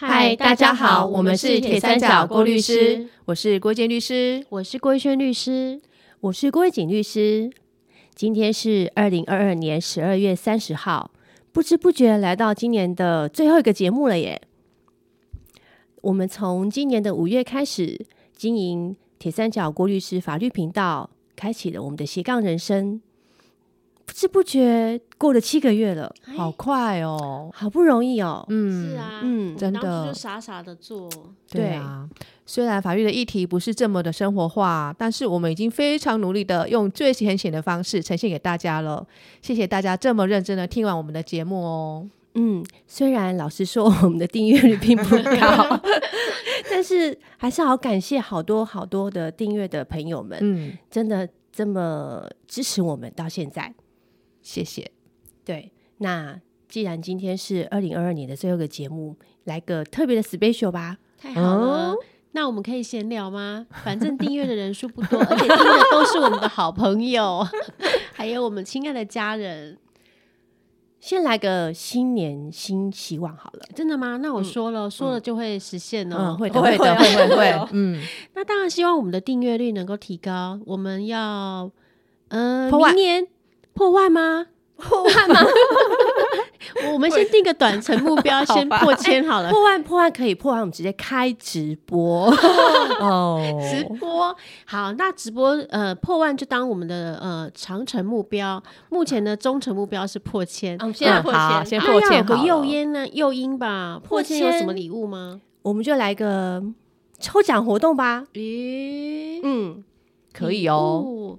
嗨，大家好，我们是铁三角郭律师，我是郭建律师，我是郭轩律师，我是郭景律师。今天是二零二二年十二月三十号，不知不觉来到今年的最后一个节目了耶。我们从今年的五月开始经营铁三角郭律师法律频道，开启了我们的斜杠人生。不知不觉过了七个月了，好快哦，好不容易哦。嗯，是啊，嗯，真的就傻傻的做。对啊，虽然法律的议题不是这么的生活化，但是我们已经非常努力的用最浅显的方式呈现给大家了。谢谢大家这么认真的听完我们的节目哦。嗯，虽然老实说我们的订阅率并不高，但是还是好感谢好多好多的订阅的朋友们，嗯，真的这么支持我们到现在。谢谢。对，那既然今天是二零二二年的最后一个节目，来个特别的 special 吧。太好了，那我们可以闲聊吗？反正订阅的人数不多，而且听的都是我们的好朋友，还有我们亲爱的家人。先来个新年新希望好了。真的吗？那我说了，说了就会实现哦。会的，会的，会会会。嗯，那当然希望我们的订阅率能够提高。我们要，嗯，明年。破万吗？破万吗？我们先定个短程目标，先 破千好了。破万，破万可以破万，我们直接开直播 哦。直播好，那直播呃破万就当我们的呃长程目标。目前的中程目标是破千。嗯，先破千，先破千。有个诱因呢？诱因吧？破千有什么礼物吗？我们就来个抽奖活动吧。咦，嗯，可以哦。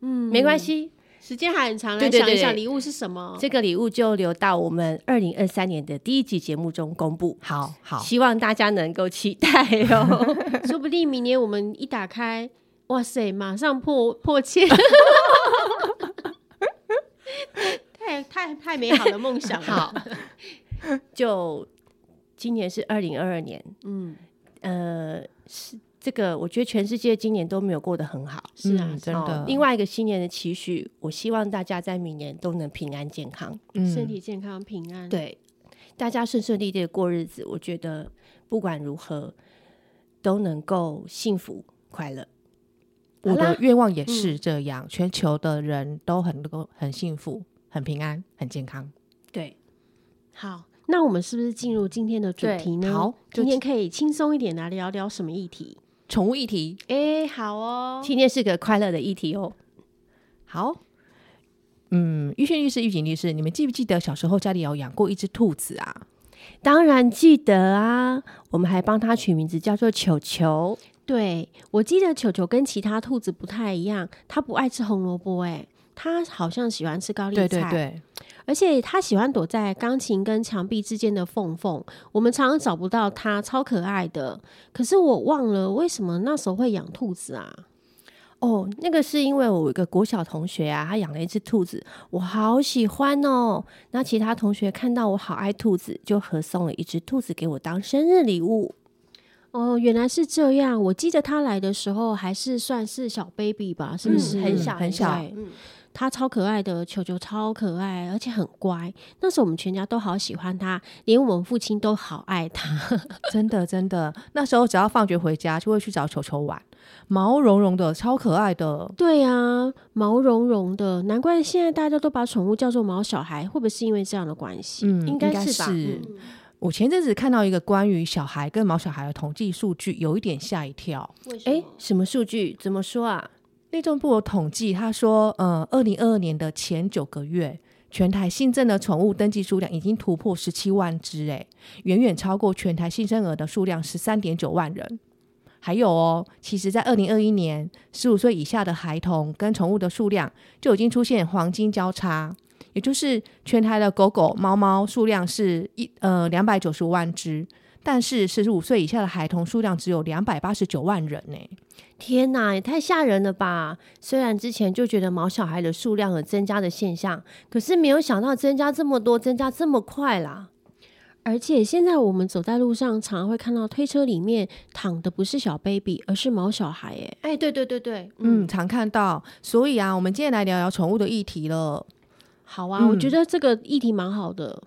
嗯，没关系。时间还很长，来想一想礼物是什么？这个礼物就留到我们二零二三年的第一集节目中公布。好好，希望大家能够期待哦。说不定明年我们一打开，哇塞，马上破破千，太太太美好的梦想。好，就今年是二零二二年，嗯呃是。这个我觉得全世界今年都没有过得很好，是啊，真的。另外一个新年的期许，我希望大家在明年都能平安健康，身体健康平安。对，大家顺顺利利的过日子，我觉得不管如何都能够幸福快乐。我的愿望也是这样，全球的人都很够很幸福、很平安、很健康。对，好，那我们是不是进入今天的主题呢？好，今天可以轻松一点来聊聊什么议题？宠物议题，哎，好哦，今天是个快乐的议题哦。好，嗯，玉轩律师、玉锦律师，你们记不记得小时候家里有养过一只兔子啊？当然记得啊，我们还帮它取名字叫做球球。对，我记得球球跟其他兔子不太一样，它不爱吃红萝卜，哎，它好像喜欢吃高丽菜。对对对。而且他喜欢躲在钢琴跟墙壁之间的缝缝，我们常常找不到他，超可爱的。可是我忘了为什么那时候会养兔子啊？哦，那个是因为我一个国小同学啊，他养了一只兔子，我好喜欢哦。那其他同学看到我好爱兔子，就合送了一只兔子给我当生日礼物。哦，原来是这样。我记得他来的时候还是算是小 baby 吧，是不是很小很小？嗯。它超可爱的，球球超可爱，而且很乖。那时候我们全家都好喜欢它，连我们父亲都好爱它。真的，真的。那时候只要放学回家，就会去找球球玩，毛茸茸的，超可爱的。对呀，毛茸茸的，难怪现在大家都把宠物叫做毛小孩，会不会是因为这样的关系？嗯，应该是吧。我前阵子看到一个关于小孩跟毛小孩的统计数据，有一点吓一跳。哎，什么数据？怎么说啊？内政部有统计，他说，呃，二零二二年的前九个月，全台新增的宠物登记数量已经突破十七万只，诶，远远超过全台新生儿的数量十三点九万人。还有哦，其实，在二零二一年，十五岁以下的孩童跟宠物的数量就已经出现黄金交叉，也就是全台的狗狗、猫猫数量是一呃两百九十万只。但是十五岁以下的孩童数量只有两百八十九万人呢！天哪，也太吓人了吧！虽然之前就觉得毛小孩的数量有增加的现象，可是没有想到增加这么多，增加这么快啦！而且现在我们走在路上，常常会看到推车里面躺的不是小 baby，而是毛小孩。哎，哎，对对对对，嗯，常看到。所以啊，我们今天来聊聊宠物的议题了。好啊，我觉得这个议题蛮好的。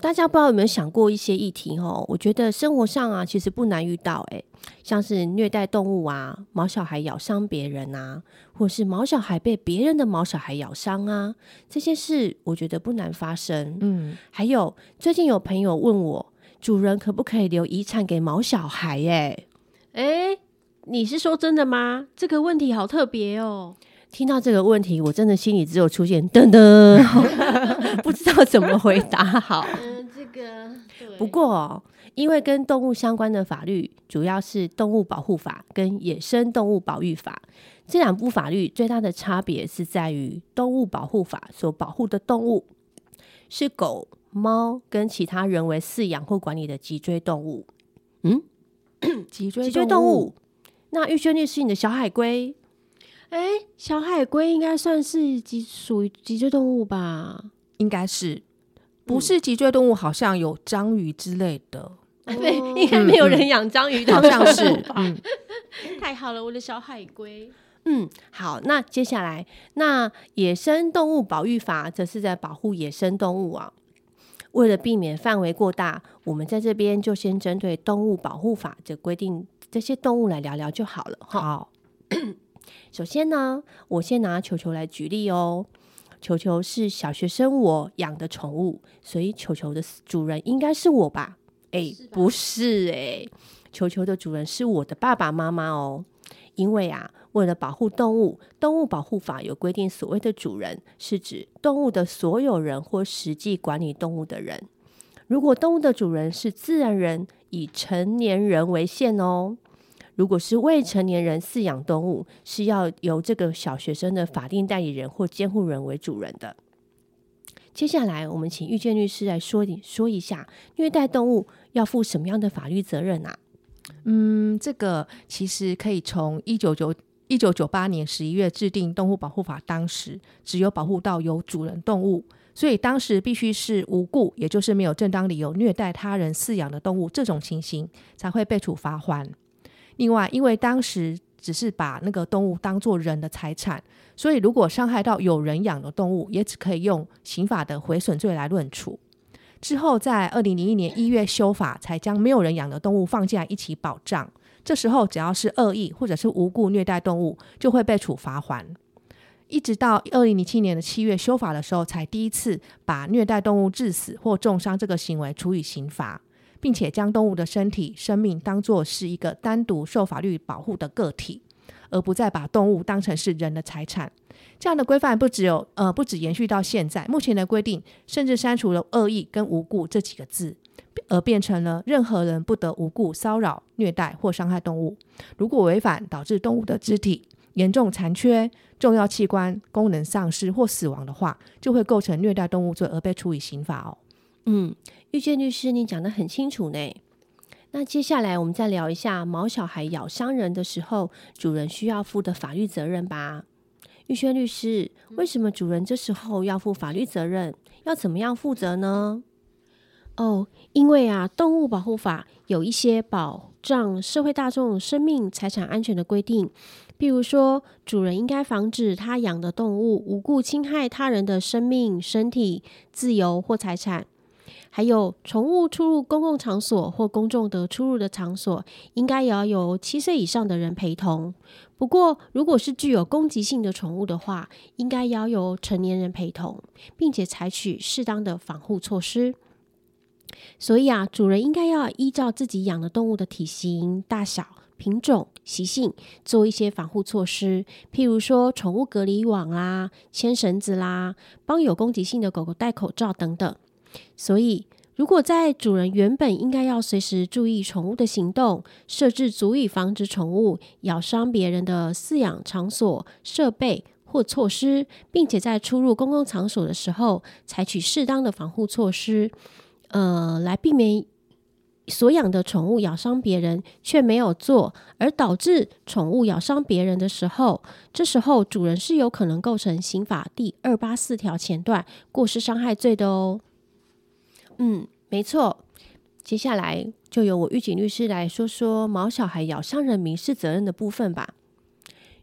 大家不知道有没有想过一些议题哦？我觉得生活上啊，其实不难遇到诶，像是虐待动物啊，毛小孩咬伤别人啊，或是毛小孩被别人的毛小孩咬伤啊，这些事我觉得不难发生。嗯，还有最近有朋友问我，主人可不可以留遗产给毛小孩？诶，诶，你是说真的吗？这个问题好特别哦。听到这个问题，我真的心里只有出现噔噔，不知道怎么回答好。嗯，这个不过哦，因为跟动物相关的法律主要是《动物保护法》跟《野生动物保育法》这两部法律，最大的差别是在于《动物保护法》所保护的动物是狗、猫跟其他人为饲养或管理的脊椎动物。嗯，脊椎脊椎动物。那玉轩律师，你的小海龟，哎，小海龟应该算是脊属于脊椎动物吧？应该是不是脊椎动物？好像有章鱼之类的，对，应该没有人养章鱼的，好像是。嗯，太好了，我的小海龟。嗯，好，那接下来，那野生动物保育法则是在保护野生动物啊。为了避免范围过大，我们在这边就先针对动物保护法的规定这些动物来聊聊就好了。哈，好，首先呢，我先拿球球来举例哦。球球是小学生我养的宠物，所以球球的主人应该是我吧？哎，不是哎，球球的主人是我的爸爸妈妈哦。因为啊，为了保护动物，动物保护法有规定，所谓的主人是指动物的所有人或实际管理动物的人。如果动物的主人是自然人，以成年人为限哦。如果是未成年人饲养动物，是要由这个小学生的法定代理人或监护人为主人的。接下来，我们请玉建律师来说一说一下，虐待动物要负什么样的法律责任啊？嗯，这个其实可以从一九九一九九八年十一月制定动物保护法，当时只有保护到有主人动物，所以当时必须是无故，也就是没有正当理由虐待他人饲养的动物，这种情形才会被处罚还。另外，因为当时只是把那个动物当做人的财产，所以如果伤害到有人养的动物，也只可以用刑法的毁损罪来论处。之后，在二零零一年一月修法，才将没有人养的动物放进来一起保障。这时候，只要是恶意或者是无故虐待动物，就会被处罚还。一直到二零零七年的七月修法的时候，才第一次把虐待动物致死或重伤这个行为处以刑罚。并且将动物的身体、生命当作是一个单独受法律保护的个体，而不再把动物当成是人的财产。这样的规范不只有呃，不止延续到现在，目前的规定甚至删除了“恶意”跟“无故”这几个字，而变成了任何人不得无故骚扰、虐待或伤害动物。如果违反，导致动物的肢体严重残缺、重要器官功能丧失或死亡的话，就会构成虐待动物罪而被处以刑罚哦。嗯。遇见律师，你讲的很清楚呢。那接下来我们再聊一下毛小孩咬伤人的时候，主人需要负的法律责任吧。玉轩律师，为什么主人这时候要负法律责任？要怎么样负责呢？哦，因为啊，动物保护法有一些保障社会大众生命财产安全的规定，譬如说，主人应该防止他养的动物无故侵害他人的生命、身体、自由或财产。还有，宠物出入公共场所或公众的出入的场所，应该也要有七岁以上的人陪同。不过，如果是具有攻击性的宠物的话，应该要有成年人陪同，并且采取适当的防护措施。所以啊，主人应该要依照自己养的动物的体型、大小、品种、习性，做一些防护措施，譬如说宠物隔离网啦、牵绳子啦、帮有攻击性的狗狗戴口罩等等。所以，如果在主人原本应该要随时注意宠物的行动，设置足以防止宠物咬伤别人的饲养场所、设备或措施，并且在出入公共场所的时候采取适当的防护措施，呃，来避免所养的宠物咬伤别人，却没有做，而导致宠物咬伤别人的时候，这时候主人是有可能构成刑法第二八四条前段过失伤害罪的哦。嗯，没错。接下来就由我狱警律师来说说毛小孩咬伤人民事责任的部分吧。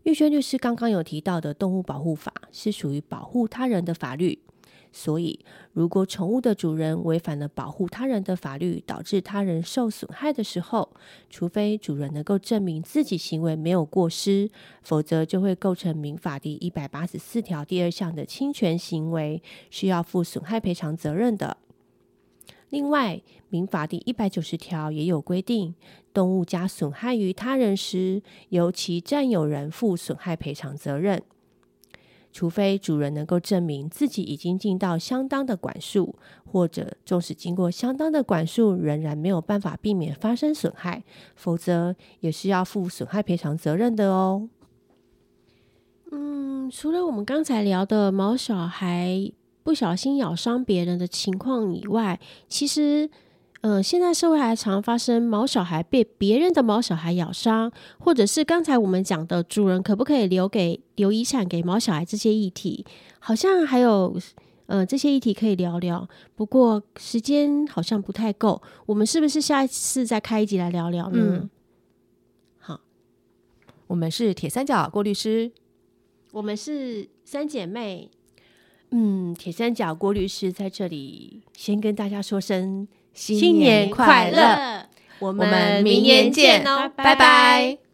玉轩律师刚刚有提到的动物保护法是属于保护他人的法律，所以，如果宠物的主人违反了保护他人的法律，导致他人受损害的时候，除非主人能够证明自己行为没有过失，否则就会构成民法第一百八十四条第二项的侵权行为，需要负损害赔偿责任的。另外，民法第一百九十条也有规定，动物加损害于他人时，由其占有人负损害赔偿责任。除非主人能够证明自己已经尽到相当的管束，或者纵使经过相当的管束，仍然没有办法避免发生损害，否则也是要负损害赔偿责任的哦。嗯，除了我们刚才聊的毛小孩不小心咬伤别人的情况以外，其实。嗯，现在社会还常发生毛小孩被别人的毛小孩咬伤，或者是刚才我们讲的主人可不可以留给留遗产给毛小孩这些议题，好像还有呃这些议题可以聊聊。不过时间好像不太够，我们是不是下一次再开一集来聊聊呢？好，我们是铁三角郭律师，我们是三姐妹。嗯，铁三角郭律师在这里先跟大家说声。新年快乐！我们明年见哦，拜拜。